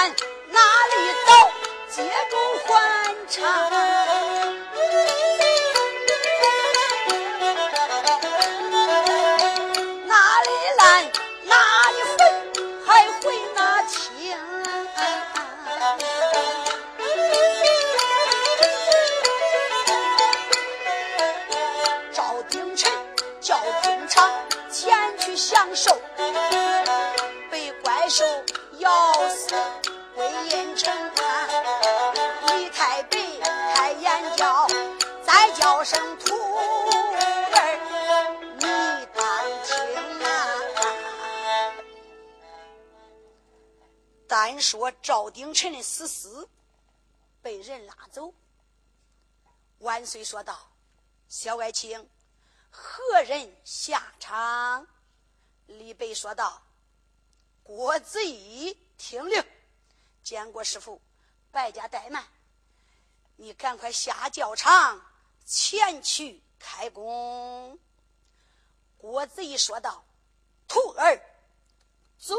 哪里走？接住欢唱。说赵鼎臣的死尸被人拉走。万岁说道：“小爱卿，何人下场？”李白说道：“郭子仪听令，见过师傅，败家怠慢，你赶快下教场前去开工。”郭子仪说道：“徒儿遵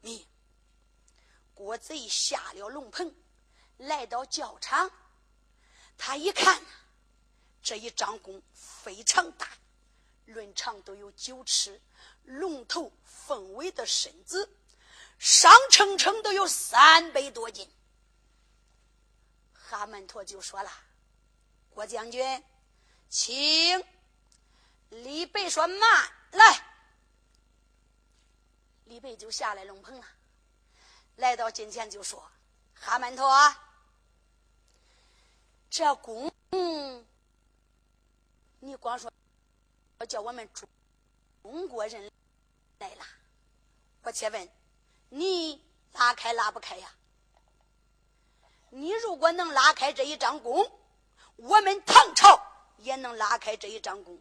命。”郭贼下了龙棚，来到教场。他一看，这一张弓非常大，论长都有九尺，龙头凤尾的身子，上称称都有三百多斤。哈门陀就说了：“郭将军，请。”李白说：“慢来。”李白就下来龙棚了。来到近前就说：“哈曼陀，这弓，你光说要叫我们中中国人来拉，我且问你拉开拉不开呀？你如果能拉开这一张弓，我们唐朝也能拉开这一张弓。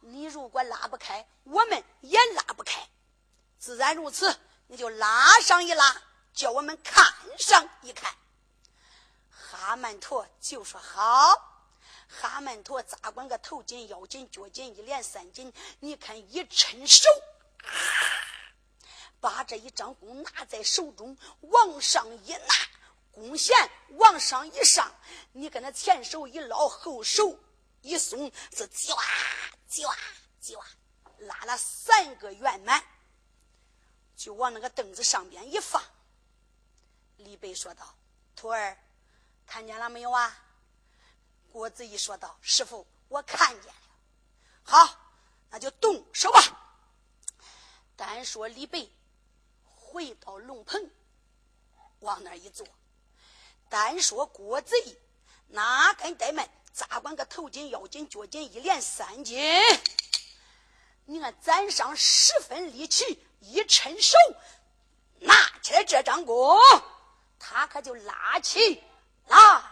你如果拉不开，我们也拉不开，自然如此。”你就拉上一拉，叫我们看上一看。哈曼陀就说好。哈曼陀咋管个头紧、腰紧、脚紧，一连三紧。你看一抻手，把这一张弓拿在手中，往上一拿，弓弦往上一上，你跟那前手一捞，后手一松，是叽哇叽哇叽哇，拉了三个圆满。就往那个凳子上边一放，李白说道：“徒儿，看见了没有啊？”郭子仪说道：“师傅，我看见了。”好，那就动手吧。单说李白回到龙棚，往那一坐；单说郭子仪哪敢怠慢，咋管个头紧腰紧脚紧，一连三斤。你看，攒上十分力气。一伸手，拿起来这张弓，他可就拉起来了。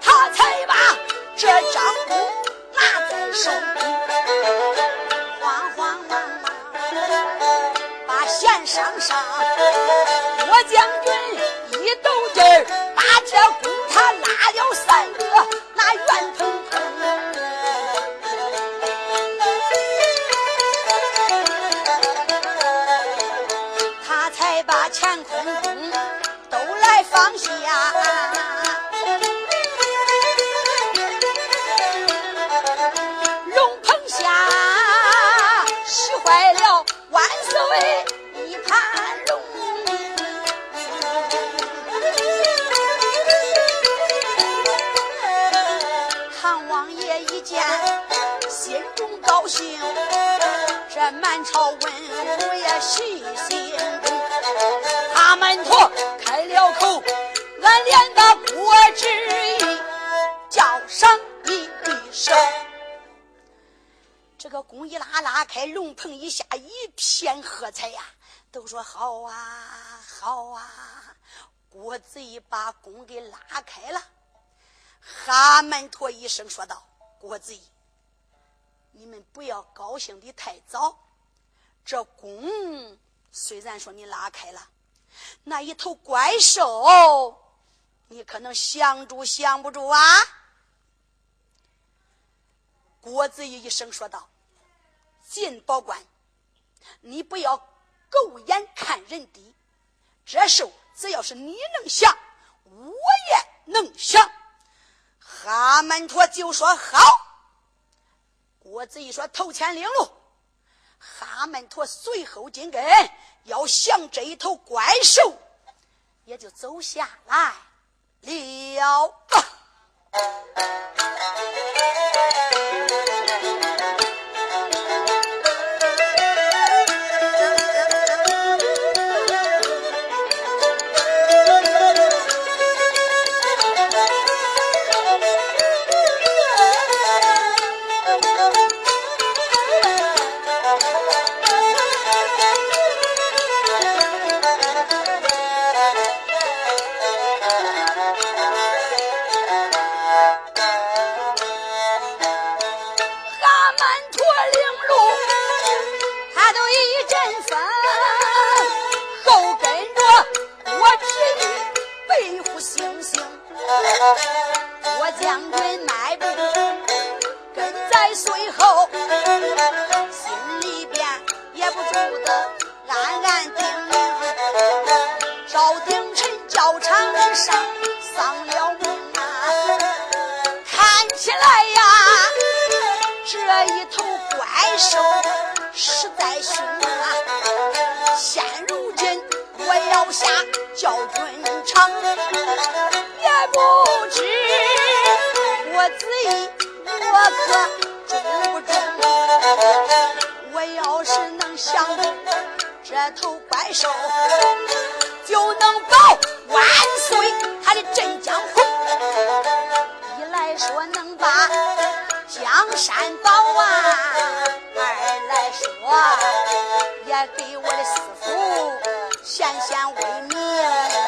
他才把这张弓拿在手里，慌慌忙忙把弦上上，我将军一抖劲儿，把这弓他拉了三万岁一盘龙。唐王爷一见，心中高兴，这满朝文武也喜心。大门托开了口，俺连个国之意叫上你一声。这个弓一拉拉开，龙棚一下一哎呀，都说好啊好啊！郭子仪把弓给拉开了。哈门陀一声说道：“郭子仪，你们不要高兴的太早，这弓虽然说你拉开了。”那一头怪兽，你可能降住降不住啊！郭子仪一声说道：“金保官，你不要狗眼看人低。这兽只要是你能降，我也能降。”哈门陀就说：“好。”郭子仪说：“头前领路。”哈门陀随后紧跟。要降这一头怪兽，也就走下来了。师傅先贤为民。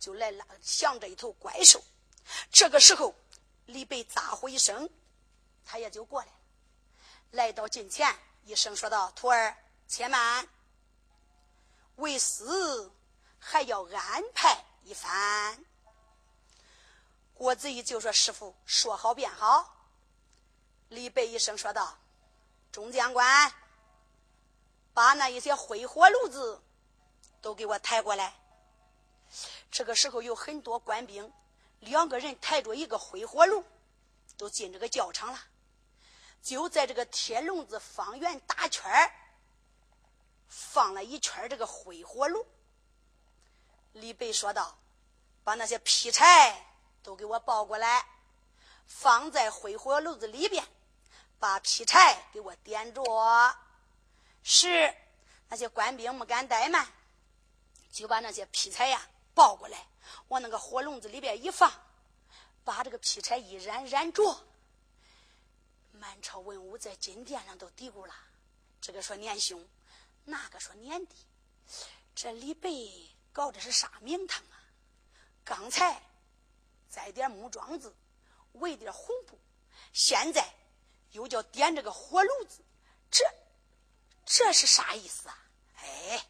就来拉向着一头怪兽。这个时候，李白咋呼一声，他也就过来了，来到近前，一声说道：“徒儿，且慢，为师还要安排一番。”郭子仪就说：“师傅，说好便好。”李白一声说道：“中将官，把那一些灰火炉子都给我抬过来。”这个时候有很多官兵，两个人抬着一个灰火炉，都进这个教场了。就在这个铁笼子方圆大圈放了一圈这个灰火炉。李白说道：“把那些劈柴。”都给我抱过来，放在灰火炉子里边，把劈柴给我点着。是那些官兵没敢怠慢，就把那些劈柴呀抱过来，往那个火笼子里边一放，把这个劈柴一燃燃着。满朝文武在金殿上都嘀咕了：这个说年兄，那个说年弟，这李白搞的是啥名堂啊？刚才。栽点木桩子，围点红布，现在又叫点这个火炉子，这这是啥意思啊？哎，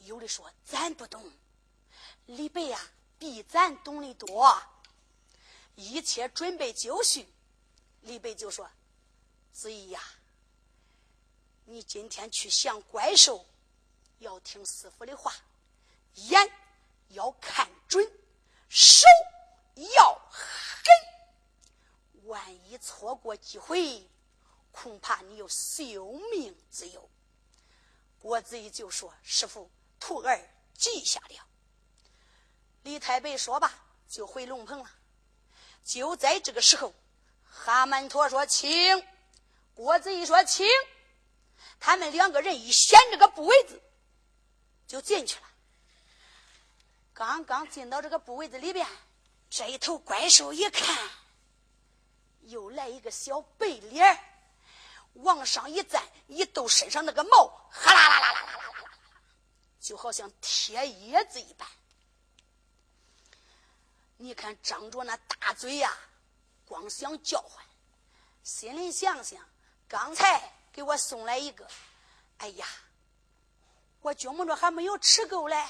有的说咱不懂，李白呀比咱懂得多。一切准备就绪，李白就说：“子怡呀，你今天去降怪兽，要听师傅的话，眼要看准，手。”要狠，万一错过机会，恐怕你有性命之忧。郭子仪就说：“师傅，徒儿记下了。”李太白说罢，就回龙棚了。就在这个时候，哈曼陀说：“请。”郭子仪说：“请。”他们两个人一掀这个布围子，就进去了。刚刚进到这个布围子里边。这一头怪兽一看，又来一个小白脸往上一站，一抖身上那个毛，哈啦啦啦啦啦啦啦啦，就好像铁叶子一般。你看张着那大嘴呀，光想叫唤，心里想想，刚才给我送来一个，哎呀，我觉摸着还没有吃够嘞，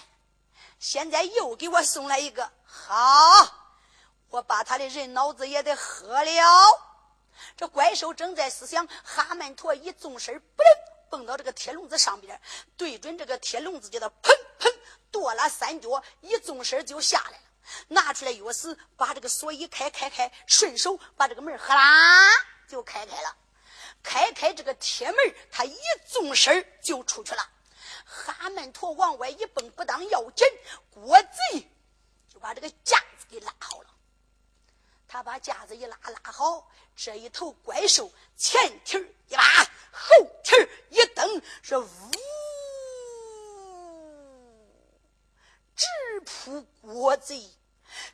现在又给我送来一个，好。我把他的人脑子也得喝了。这怪兽正在思想，哈曼陀一纵身，不灵蹦到这个铁笼子上边，对准这个铁笼子，叫他砰砰跺了三脚，一纵身就下来了。拿出来钥匙，把这个锁一开，开开，顺手把这个门哈啦就开开了。开开这个铁门，他一纵身就出去了。哈曼陀往外一蹦，不当要紧，郭贼就把这个架子给拉好了。他把架子一拉，拉好，这一头怪兽前蹄一拉，后蹄一蹬，是呜，直扑郭贼。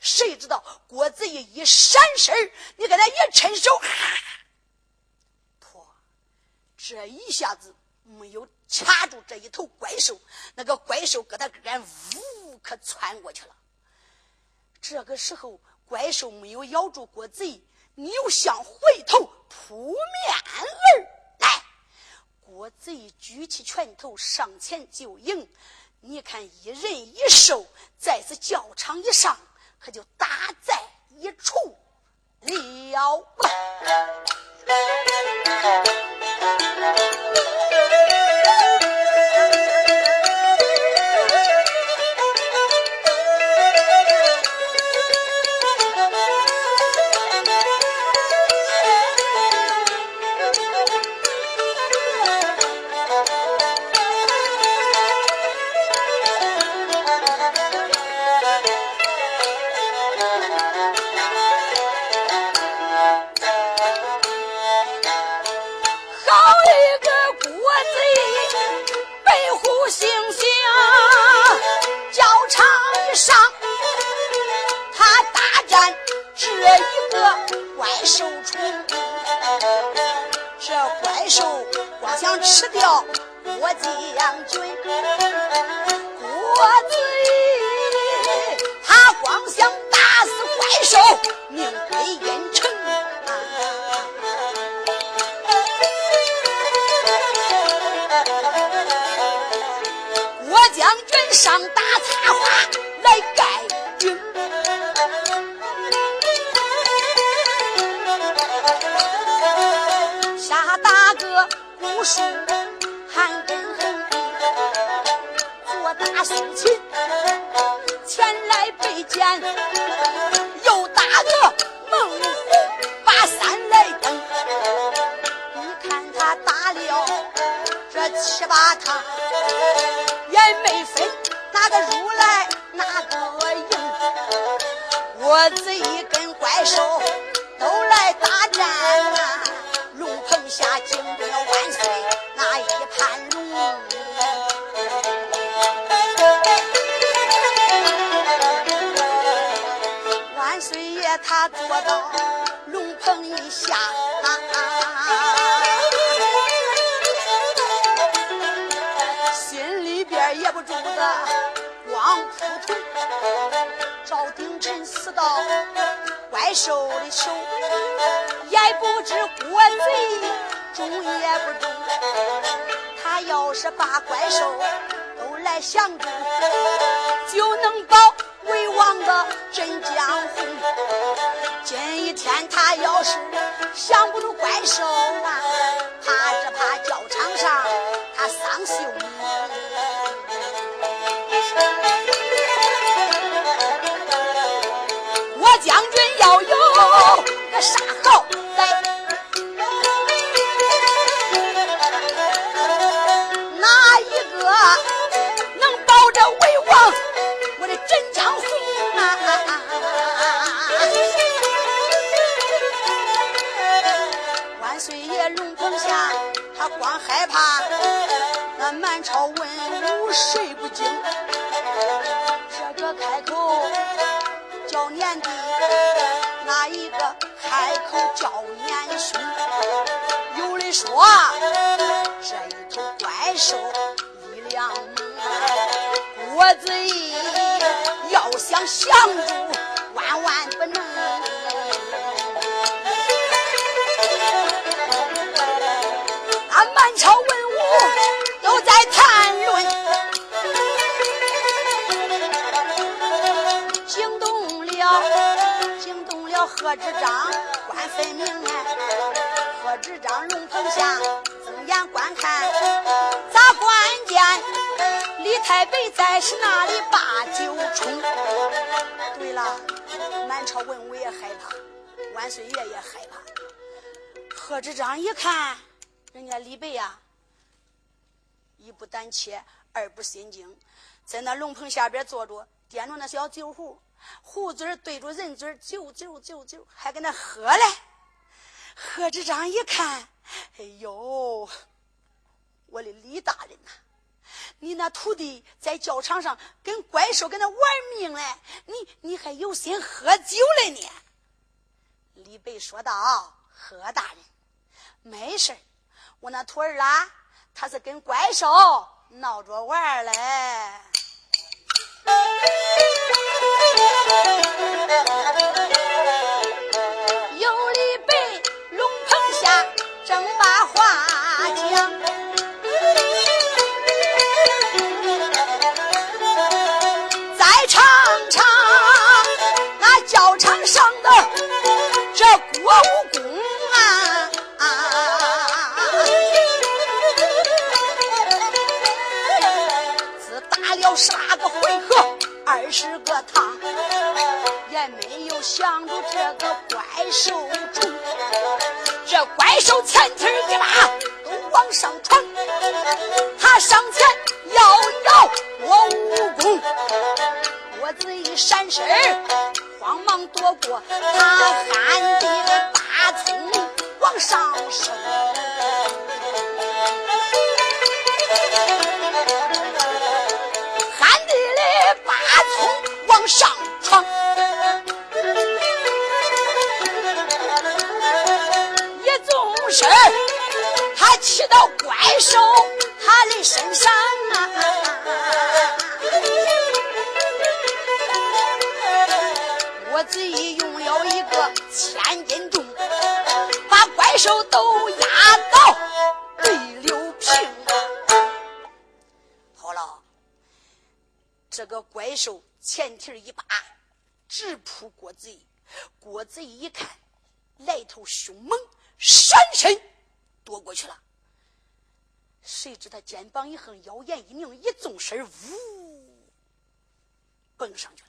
谁知道郭贼一闪身你给他一伸手，破，这一下子没有卡住这一头怪兽，那个怪兽搁他跟前呜，可窜过去了。这个时候。怪兽没有咬住郭贼，你又想回头扑面而来。郭贼举起拳头上前就迎。你看，一人一兽在此教场一上，可就打在一处了。受宠，这怪兽光想吃掉我晋阳军。他要是把怪兽都来降住，就能保。魏王的镇江红，今一天他要是降不住怪兽啊，怕只怕教场上他丧命。我将军要有个杀号他光害怕那满朝文武谁不惊？这个开口叫年弟，那一个开口叫年兄？有的说这一头怪兽力量猛，郭子仪。要想降住，满朝文武都在谈论，惊动了，惊动了贺知章，官分明哎。贺知章龙棚下睁眼观看，咋关键？李太白在是那里把酒冲。对了，满朝文武也害怕，万岁爷也害怕。贺知章一看，人家李白呀，一不胆怯，二不心惊，在那龙棚下边坐着，掂着那小酒壶，壶嘴对着人嘴，酒酒酒酒，还跟那喝嘞。贺知章一看，哎呦，我的李大人呐！你那徒弟在教场上跟怪兽跟那玩命嘞，你你还有心喝酒嘞呢？李白说道：“贺大人，没事我那徒儿啦，他是跟怪兽闹着玩嘞。”有李白龙棚下正把话是个趟，也没有想住这个怪兽中。这怪兽前腿一拉，都往上闯，他上前要咬我武功，我这一闪身慌忙躲过他喊的大葱往上升前蹄一拔，直扑郭子仪。郭子仪一看，来头凶猛，闪身躲过去了。谁知他肩膀一横，腰眼一拧，一纵身，呜，蹦上去了。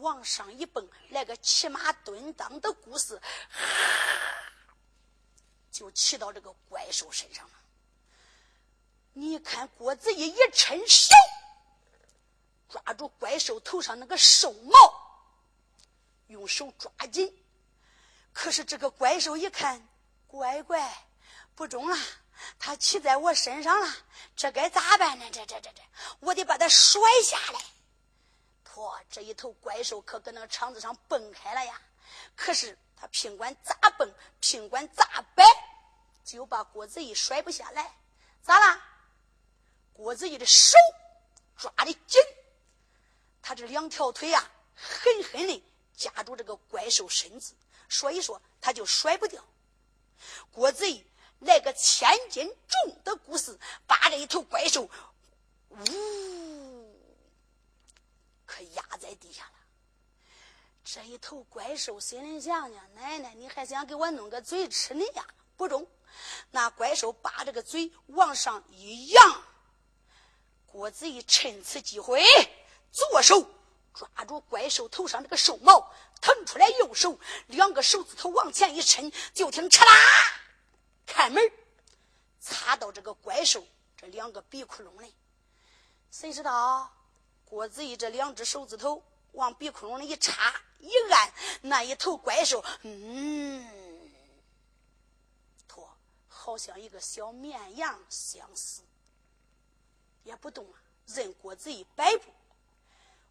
往上一蹦，来个骑马蹲裆的故事，就骑到这个怪兽身上了。你看，郭子仪一伸手，抓住怪兽头上那个兽毛，用手抓紧。可是这个怪兽一看，乖乖，不中了！他骑在我身上了，这该咋办呢？这这这这，我得把他甩下来。嚯，这一头怪兽可搁那个场子上蹦开了呀！可是他尽管咋蹦，尽管咋摆，就把郭子仪甩不下来。咋啦？郭子仪的手抓的紧，他这两条腿呀，狠狠的夹住这个怪兽身子，所以说他就甩不掉。郭子仪。来个千斤重的故事，把这一头怪兽，呜，可压在地下了。这一头怪兽心里想想：奶奶，你还想给我弄个嘴吃呢呀？不中！那怪兽把这个嘴往上一扬，郭子仪趁此机会，左手抓住怪兽头上这个兽毛，腾出来右手，两个手指头往前一伸，就听哧啦。开门，插到这个怪兽这两个鼻窟窿里。谁知道郭子仪这两只手指头往鼻窟窿里一插一按，那一头怪兽，嗯，托好像一个小绵羊相似，也不动了，任郭子仪摆布。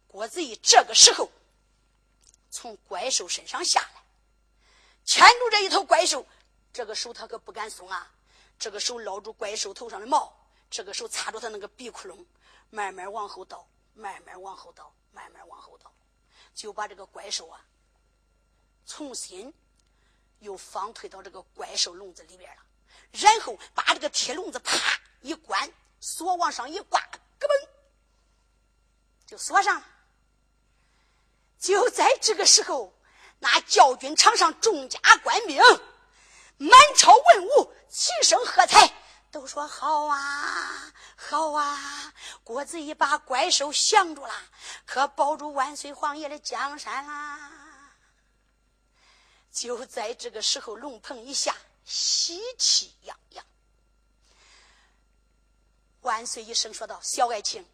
郭子仪这个时候从怪兽身上下来，牵住这一头怪兽。这个手他可不敢松啊！这个手捞住怪兽头上的毛，这个手擦住他那个鼻窟窿，慢慢往后倒，慢慢往后倒，慢慢往后倒，就把这个怪兽啊，重新又放退到这个怪兽笼子里边了。然后把这个铁笼子啪一关，锁往上一挂，咯嘣，就锁上了。就在这个时候，那教军场上众家官兵。满朝文武齐声喝彩，都说好啊，好啊！郭子仪把怪兽降住了，可保住万岁皇爷的江山啦！就在这个时候，龙棚一下，喜气洋洋。万岁一声说道：“小爱卿，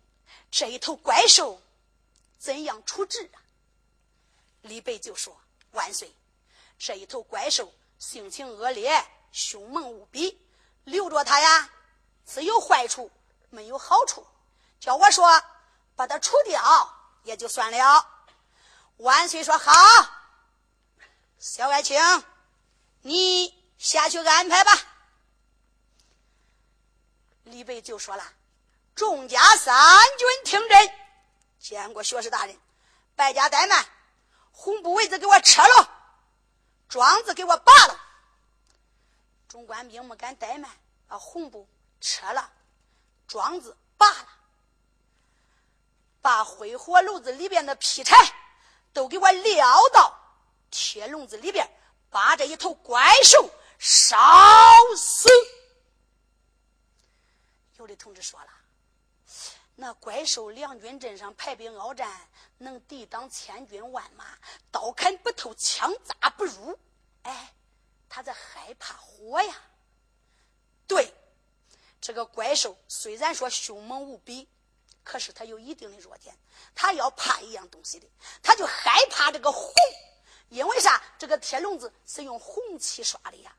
这一头怪兽怎样处置啊？”李白就说：“万岁，这一头怪兽。”性情恶劣，凶猛无比，留着他呀，只有坏处，没有好处。叫我说把他除掉也就算了。万岁说好，小爱卿，你下去安排吧。李白就说了：“众家三军听真，见过学士大人，败家怠慢，红布围子给我撤了。”庄子给我拔了，众官兵没敢怠慢，把红布撤了，庄子拔了，把灰火炉子里边的劈柴都给我撂到铁笼子里边，把这一头怪兽烧死。有的同志说了，那怪兽两军阵上排兵鏖战。能抵挡千军万马，刀砍不透，枪扎不入。哎，他在害怕火呀。对，这个怪兽虽然说凶猛无比，可是他有一定的弱点，他要怕一样东西的，他就害怕这个红。因为啥？这个铁笼子是用红漆刷的呀。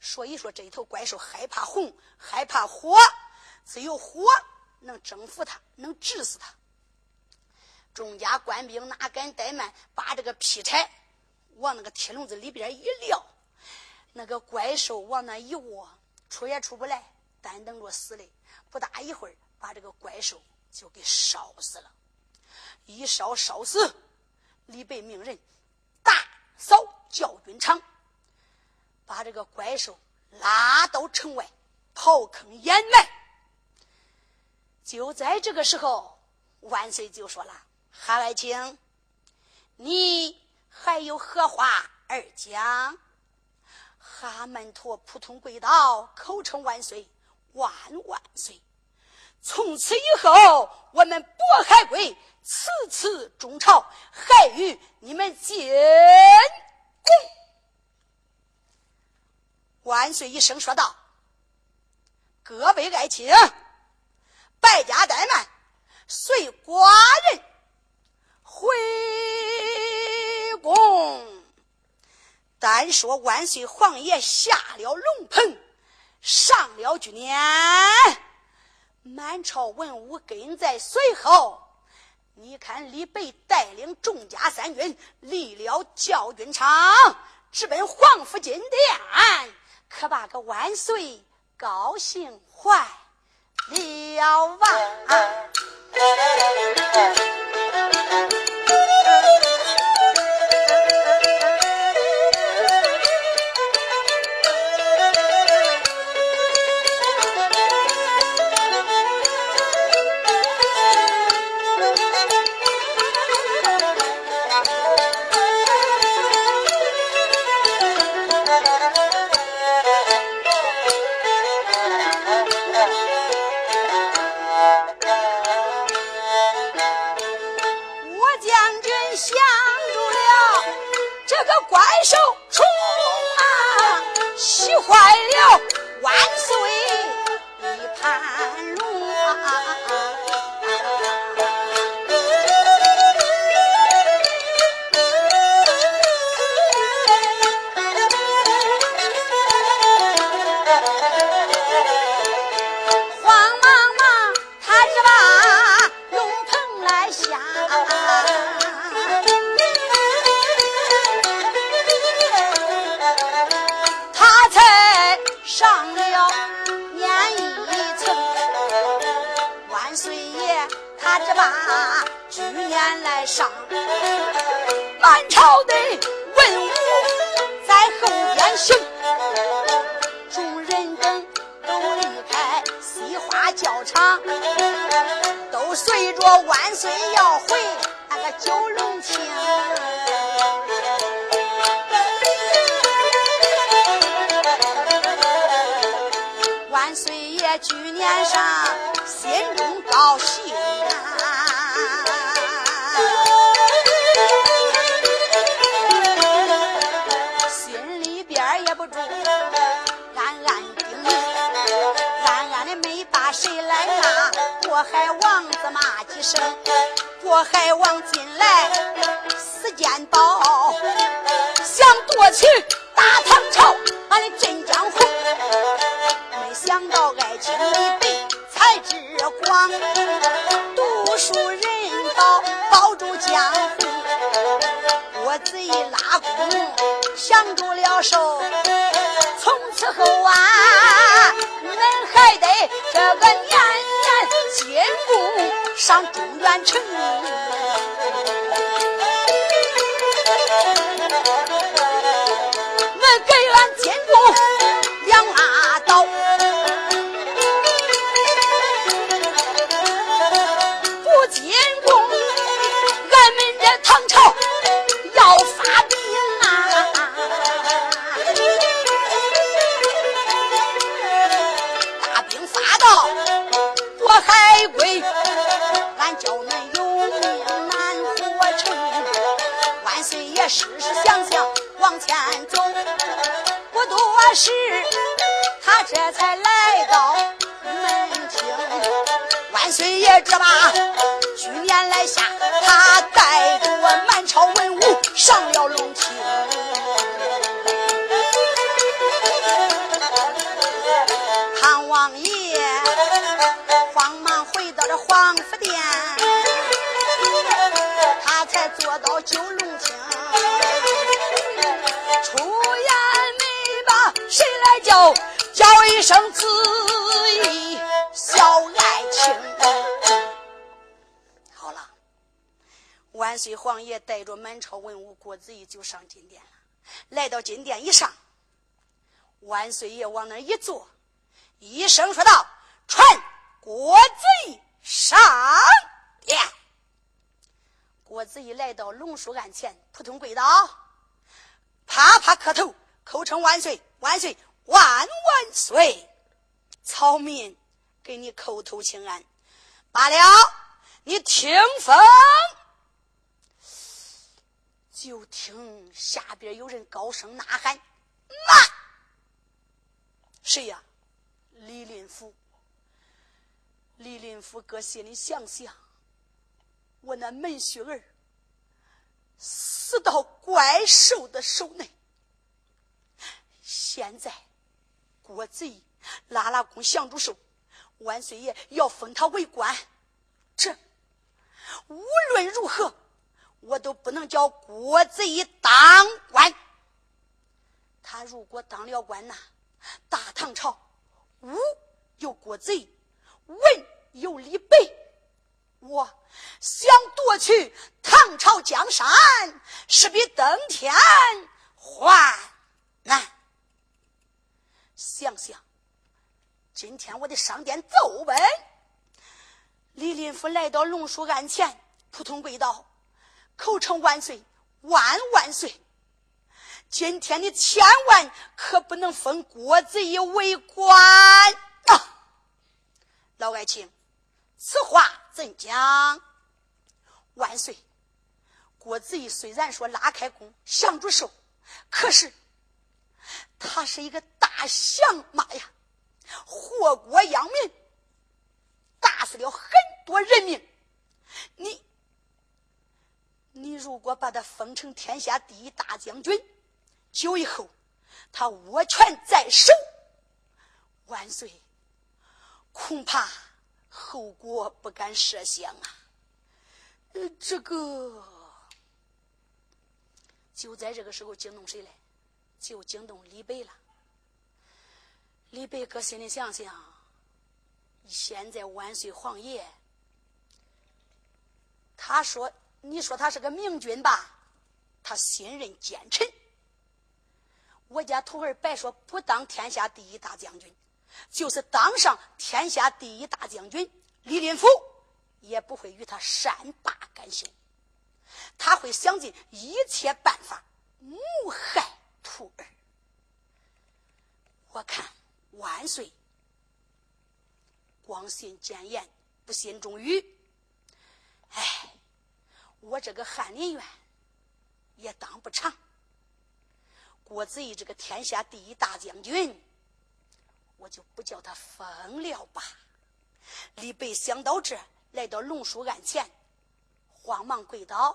所以说，这一头怪兽害怕红，害怕火，只有火能征服他，能治死他。众家官兵哪敢怠慢，把这个劈柴往那个铁笼子里边一撂，那个怪兽往那一卧，出也出不来，单等着死嘞。不大一会儿，把这个怪兽就给烧死了。一烧烧死，李白命人大扫教军场，把这个怪兽拉到城外刨坑掩埋。就在这个时候，万岁就说了：“韩爱卿，你还有何话而讲？”哈门陀扑通跪倒，口称万岁，万万岁！从此以后，我们渤海归次次中朝，还与你们进贡。万岁一声说道：“各位爱卿，败家怠慢，随寡人回宫。”单说万岁皇爷下了龙棚，上了军辇，满朝文武跟在随后。你看李白带领众家三军，离了教军场，直奔皇府金殿，可把个万岁高兴坏了啊！教场都随着万岁要回那个九龙亭万岁爷去年上心中高兴。海王子骂几声，过海王进来，时间到，想夺取大唐朝，俺的镇江湖。没想到爱情李被才智广，读书人道保住江湖。我贼一拉弓，降住了手，从此后啊，恁还得这个年。接我上中原城俺叫恁有命难活成。万岁爷，时时想想往前走，不多时，他这才来到门厅。万岁爷这把去年来下，他带着。万岁皇爷带着满朝文武，郭子仪就上金殿了。来到金殿一上，万岁爷往那一坐，一声说道：“传国子仪上殿。”郭子仪来到龙书案前，扑通跪倒，啪啪磕头，口称万岁万岁万万岁！草民给你叩头请安。罢了，你听封。就听下边有人高声呐喊：“慢！”谁呀？李林甫。李林甫哥心里想想。我那门婿儿死到怪兽的手内，现在国贼拉拉弓降住手，万岁爷要封他为官，这无论如何我都不能叫郭子仪当官。他如果当了官呐，大唐朝武有郭子仪，文有李白。我想夺取唐朝江山，是比登天还难。想想，今天我得上殿奏问。李林甫来到龙书案前，扑通跪倒，口称万岁，万万岁！今天你千万可不能封郭子仪为官啊！老爱卿。此话怎讲？万岁！郭子仪虽然说拉开弓降住手，可是他是一个大降马呀，祸国殃民，打死了很多人命。你，你如果把他封成天下第一大将军，久以后他握权在手，万岁，恐怕。后果不敢设想啊！呃，这个就在这个时候惊动谁了？就惊动李白了。李白搁心里想想，现在万岁皇爷，他说：“你说他是个明君吧？他信任奸臣。我家徒儿白说不当天下第一大将军。”就是当上天下第一大将军，李林甫也不会与他善罢甘休，他会想尽一切办法谋害徒儿。我看万岁光信谏言，不信忠语。哎，我这个翰林院也当不长。郭子仪这个天下第一大将军。我就不叫他疯了吧！李白想到这，来到龙书案前，慌忙跪倒：“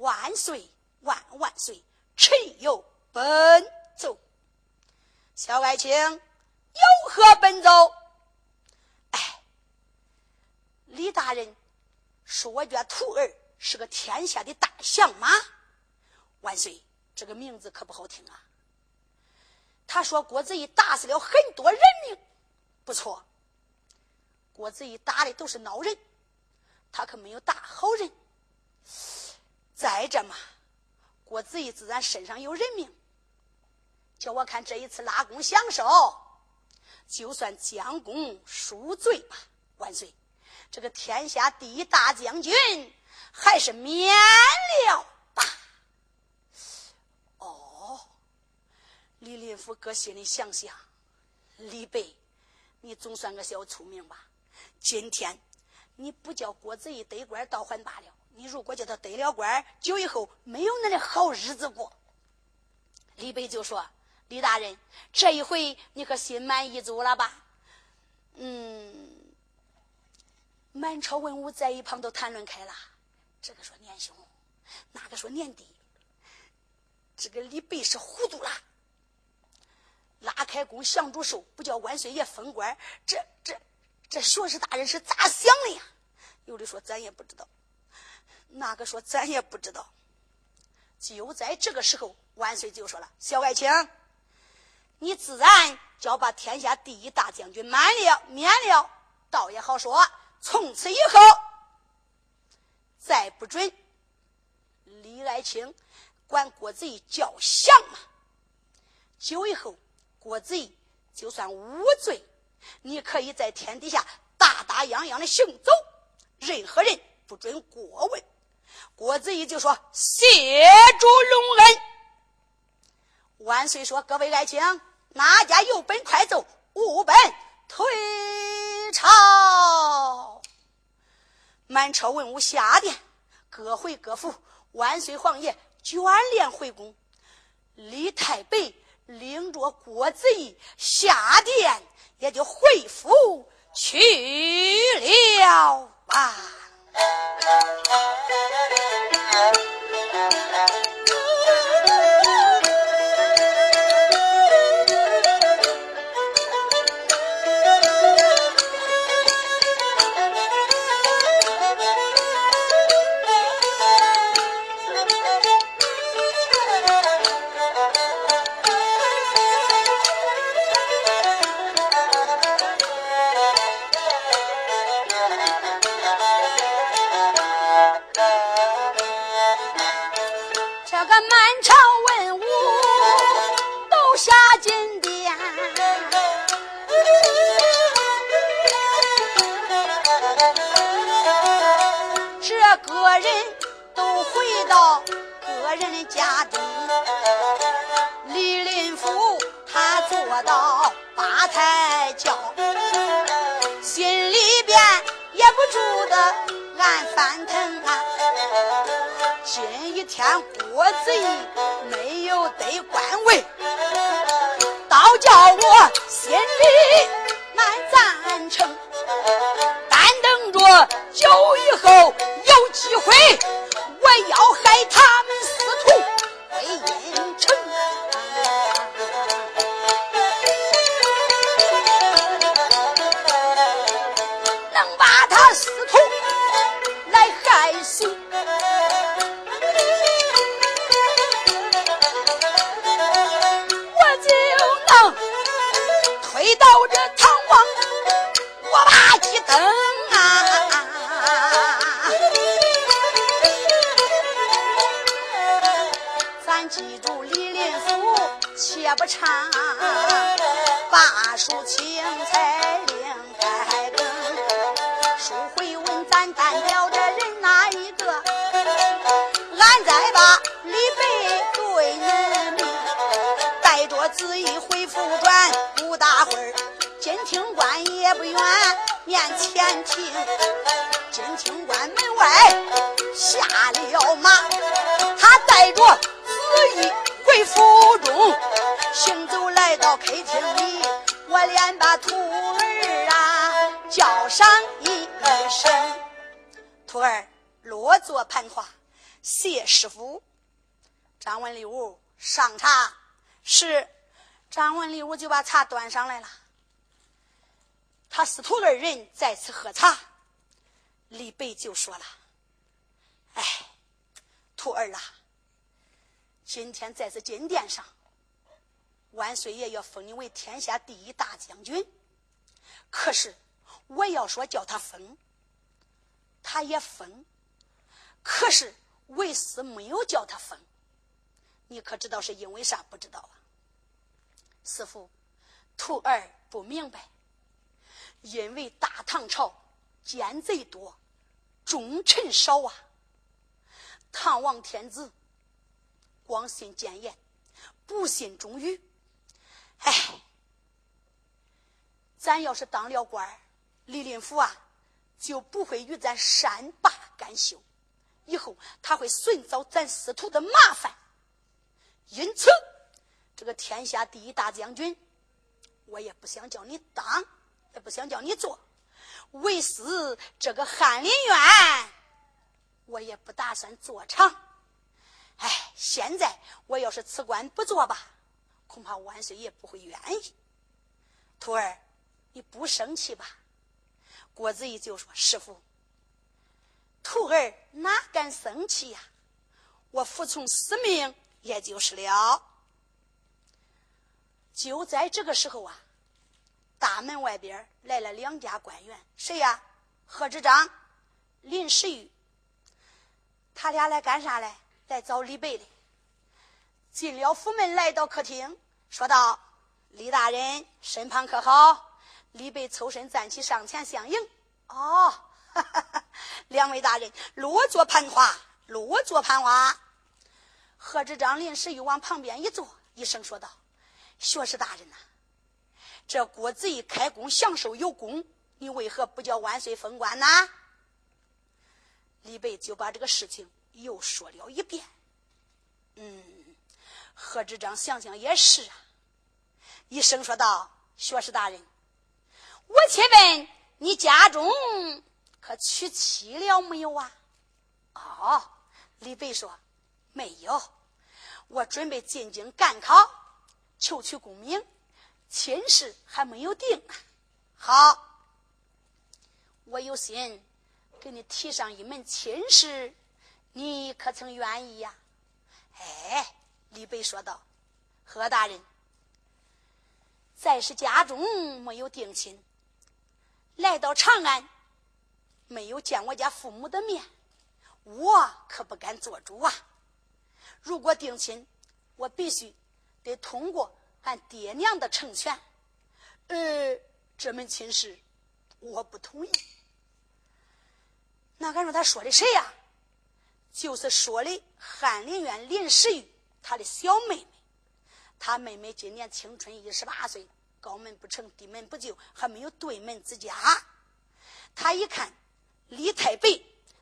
万岁，万万岁！臣有奔奏。”小爱卿有何奔奏？哎，李大人是我家徒儿是个天下的大相马。万岁，这个名字可不好听啊！他说：“郭子仪打死了很多人命，不错。郭子仪打的都是孬人，他可没有打好人。再这嘛，郭子仪自然身上有人命。叫我看这一次拉弓享受，就算将功赎罪吧。万岁，这个天下第一大将军还是免了吧。哦。”李林甫搁心里想想，李白，你总算个小聪明吧？今天你不叫郭子仪得官倒还罢了，你如果叫他得了官，久以后没有那的好日子过。李白就说：“李大人，这一回你可心满意足了吧？”嗯，满朝文武在一旁都谈论开了，这个说年兄，那个说年弟，这个李白是糊涂了。拉开弓，降住手，不叫万岁爷封官，这这这学士大人是咋想的呀？有的说咱也不知道，那个说咱也不知道。就在这个时候，万岁就说了：“小爱卿，你自然就要把天下第一大将军满了免了，倒也好说。从此以后，再不准李爱卿管郭子仪叫降嘛。久以后，郭子仪就算无罪，你可以在天底下大大洋洋的行走，任何人不准过问。郭子仪就说：“谢主隆恩。”万岁说：“各位爱卿，哪家有本快奏，无本退朝。”满朝文武下殿，各回各府。万岁皇爷眷恋回宫，李太白。领着郭子仪下殿，也就回府去了吧。到个人的家中李林甫他坐到吧台叫心里边也不住的暗翻腾啊今一天郭子仪没有得官位倒叫我心里暗赞成但等着酒以后有机会我要害他们师徒，会因难听。金清关门外下了马，他带着紫衣回府中，行走来到客厅里，我连把徒儿啊叫上一声，徒儿落座盘花，谢师傅。张文礼物上茶，是张文礼物就把茶端上来了。他师徒二人在此喝茶，李白就说了：“哎，徒儿啊，今天在这金殿上，万岁爷要封你为天下第一大将军。可是我要说叫他封，他也封；可是为师没有叫他封，你可知道是因为啥？不知道啊。”师傅，徒儿不明白。因为大唐朝奸贼多，忠臣少啊。唐王天子光信谏言，不信忠语。哎，咱要是当了官李林甫啊，就不会与咱善罢甘休。以后他会寻找咱师徒的麻烦。因此。这个天下第一大将军，我也不想叫你当，也不想叫你做。为师这个翰林院，我也不打算做长。哎，现在我要是辞官不做吧，恐怕万岁爷不会愿意。徒儿，你不生气吧？郭子仪就说：“师傅，徒儿哪敢生气呀？我服从使命，也就是了。”就在这个时候啊，大门外边来了两家官员，谁呀？贺知章、林时玉。他俩来干啥嘞？来找李白的。进了府门，来到客厅，说道：“李大人身旁可好？”李白抽身站起，上前相迎。哦，两位大人，落座盘花，落座盘花。贺知章临时又往旁边一坐，一声说道：“学士大人呐，这郭子仪开工享受有功，你为何不叫万岁封官呢？”李白就把这个事情又说了一遍。嗯，贺知章想想也是啊，一声说道：“学士大人，我且问你家中可娶妻了没有啊？”哦，李白说。没有，我准备进京赶考，求取功名，亲事还没有定。好，我有心给你提上一门亲事，你可曾愿意呀？哎，李白说道：“何大人，在是家中没有定亲，来到长安，没有见我家父母的面，我可不敢做主啊。”如果定亲，我必须得通过俺爹娘的成全。呃，这门亲事我不同意。那俺说他说的谁呀？就是说的翰林院林时玉他的小妹妹。他妹妹今年青春一十八岁，高门不成低门不就，还没有对门之家。他一看李太白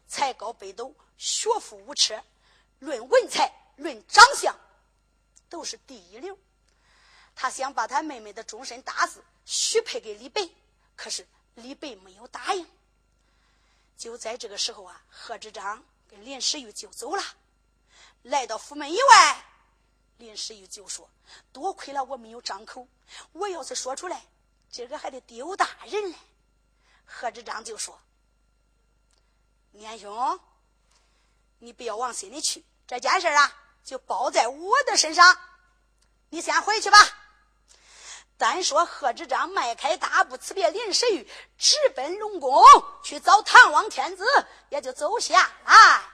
才高北斗，学富五车，论文才。论长相，都是第一流。他想把他妹妹的终身大事许配给李白，可是李白没有答应。就在这个时候啊，贺知章跟林时玉就走了，来到府门以外，林时玉就说：“多亏了我没有张口，我要是说出来，今个还得丢大人嘞。”贺知章就说：“年兄，你不要往心里去，这件事啊。”就包在我的身上，你先回去吧。单说贺知章迈开大步，辞别林拾玉，直奔龙宫去找唐王天子，也就走下来了啊。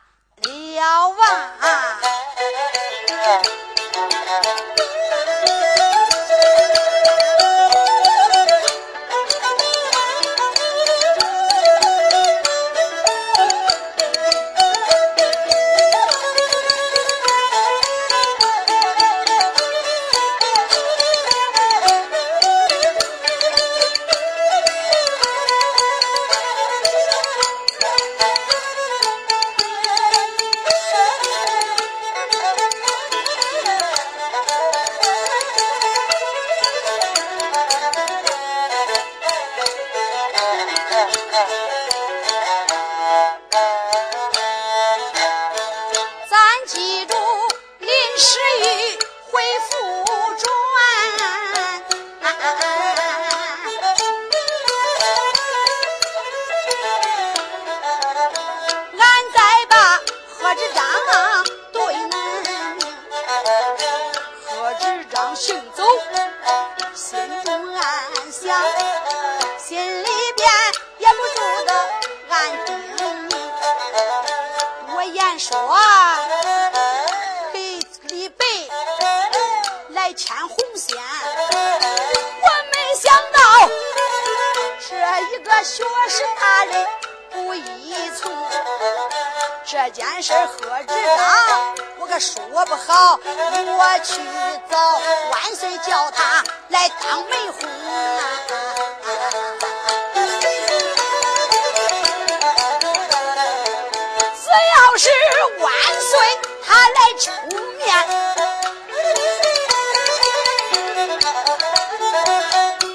这件事何知道，我可说不好，我去找万岁叫他来当媒婆。只要是万岁，他来出面。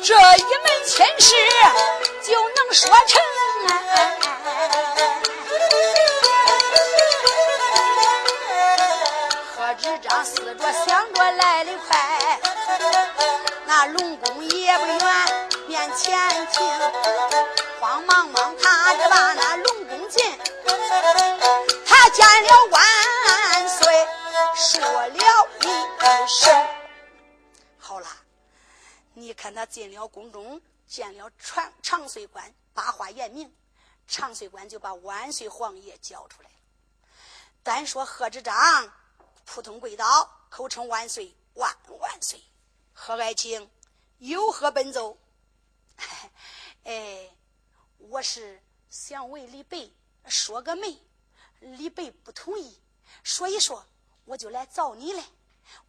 这一门亲事就能说成。进了宫中，见了长长岁官，八话言明，长岁官就把万岁皇爷叫出来了。单说贺知章扑通跪倒，口称万岁万万岁。贺爱卿有何奔奏？哎，我是想为李白说个媒，李白不同意，所以说，我就来找你来。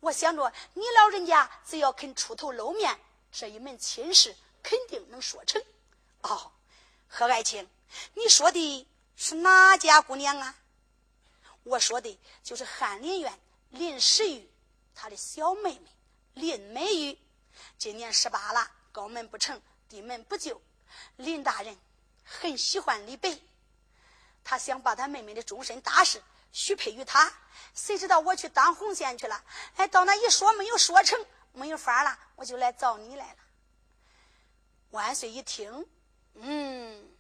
我想着你老人家只要肯出头露面，这一门亲事肯定能说成。哦，何爱卿，你说的是哪家姑娘啊？我说的就是翰林院林时玉，她的小妹妹林美玉，今年十八了，高门不成，低门不就。林大人很喜欢李白，他想把他妹妹的终身大事许配于他。谁知道我去当红线去了？哎，到那一说没有说成，没有法了，我就来找你来了。万岁一听，嗯，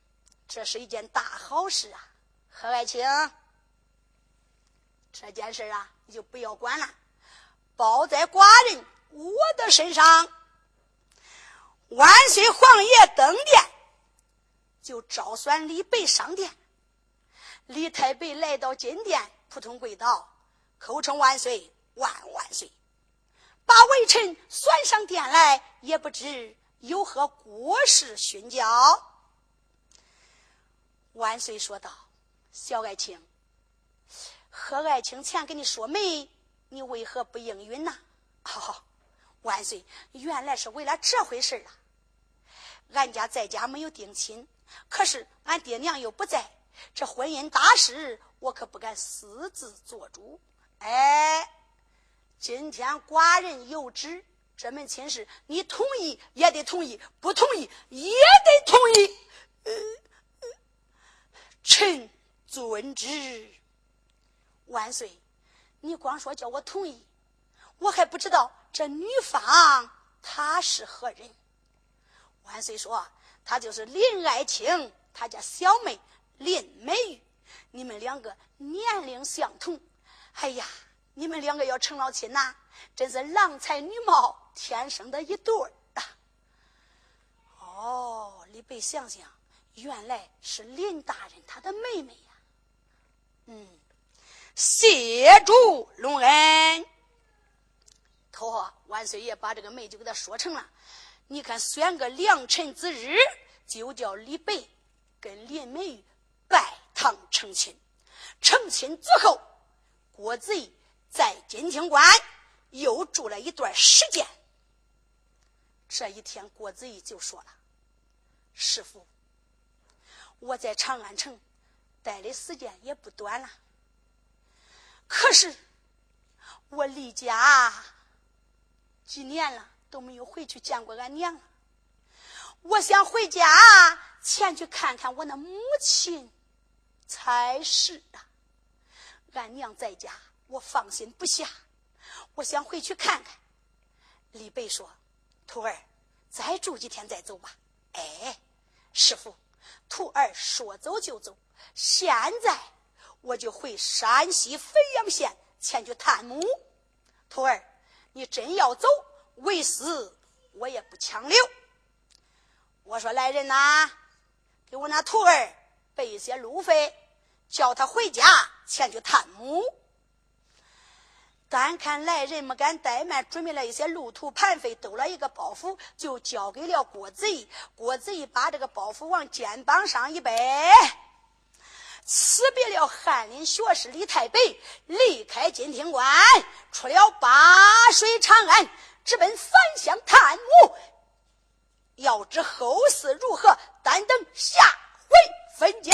这是一件大好事啊！何爱卿，这件事啊，你就不要管了，包在寡人我的身上。万岁皇爷登殿，就召算李白上殿。李太白来到金殿，扑通跪倒。口称万岁万万岁，把微臣算上殿来，也不知有何国事勋教。万岁说道：“小爱卿，贺爱卿前跟你说媒，你为何不应允呢？”好，万岁，原来是为了这回事啊。俺家在家没有定亲，可是俺爹娘又不在，这婚姻大事我可不敢私自做主。哎，今天寡人有旨，这门亲事你同意也得同意，不同意也得同意。呃，臣遵旨。万岁，你光说叫我同意，我还不知道这女方她是何人。万岁说，她就是林爱卿，她家小妹林美玉，你们两个年龄相同。哎呀，你们两个要成了亲呐，真是郎才女貌，天生的一对儿啊！哦，李白想想，原来是林大人他的妹妹呀。嗯，谢主隆恩。头号万岁爷把这个媒就给他说成了。你看，选个良辰之日，就叫李白跟林美玉拜堂成亲。成亲之后。郭子仪在金庭关又住了一段时间。这一天，郭子仪就说了：“师傅，我在长安城待的时间也不短了，可是我离家几年了都没有回去见过俺娘。我想回家前去看看我那母亲才是啊。”俺娘在家，我放心不下。我想回去看看。李白说：“徒儿，再住几天再走吧。”哎，师傅，徒儿说走就走。现在我就回山西汾阳县前去探母。徒儿，你真要走，为师我也不强留。我说来人呐，给我那徒儿备一些路费。叫他回家前去探母。单看来人没敢怠慢，准备了一些路途盘费，兜了一个包袱，就交给了郭子仪。郭子仪把这个包袱往肩膀上一背，辞别了翰林学士李太白，离开金庭关，出了八水长安，直奔返乡探母。要知后事如何，但等下回分解。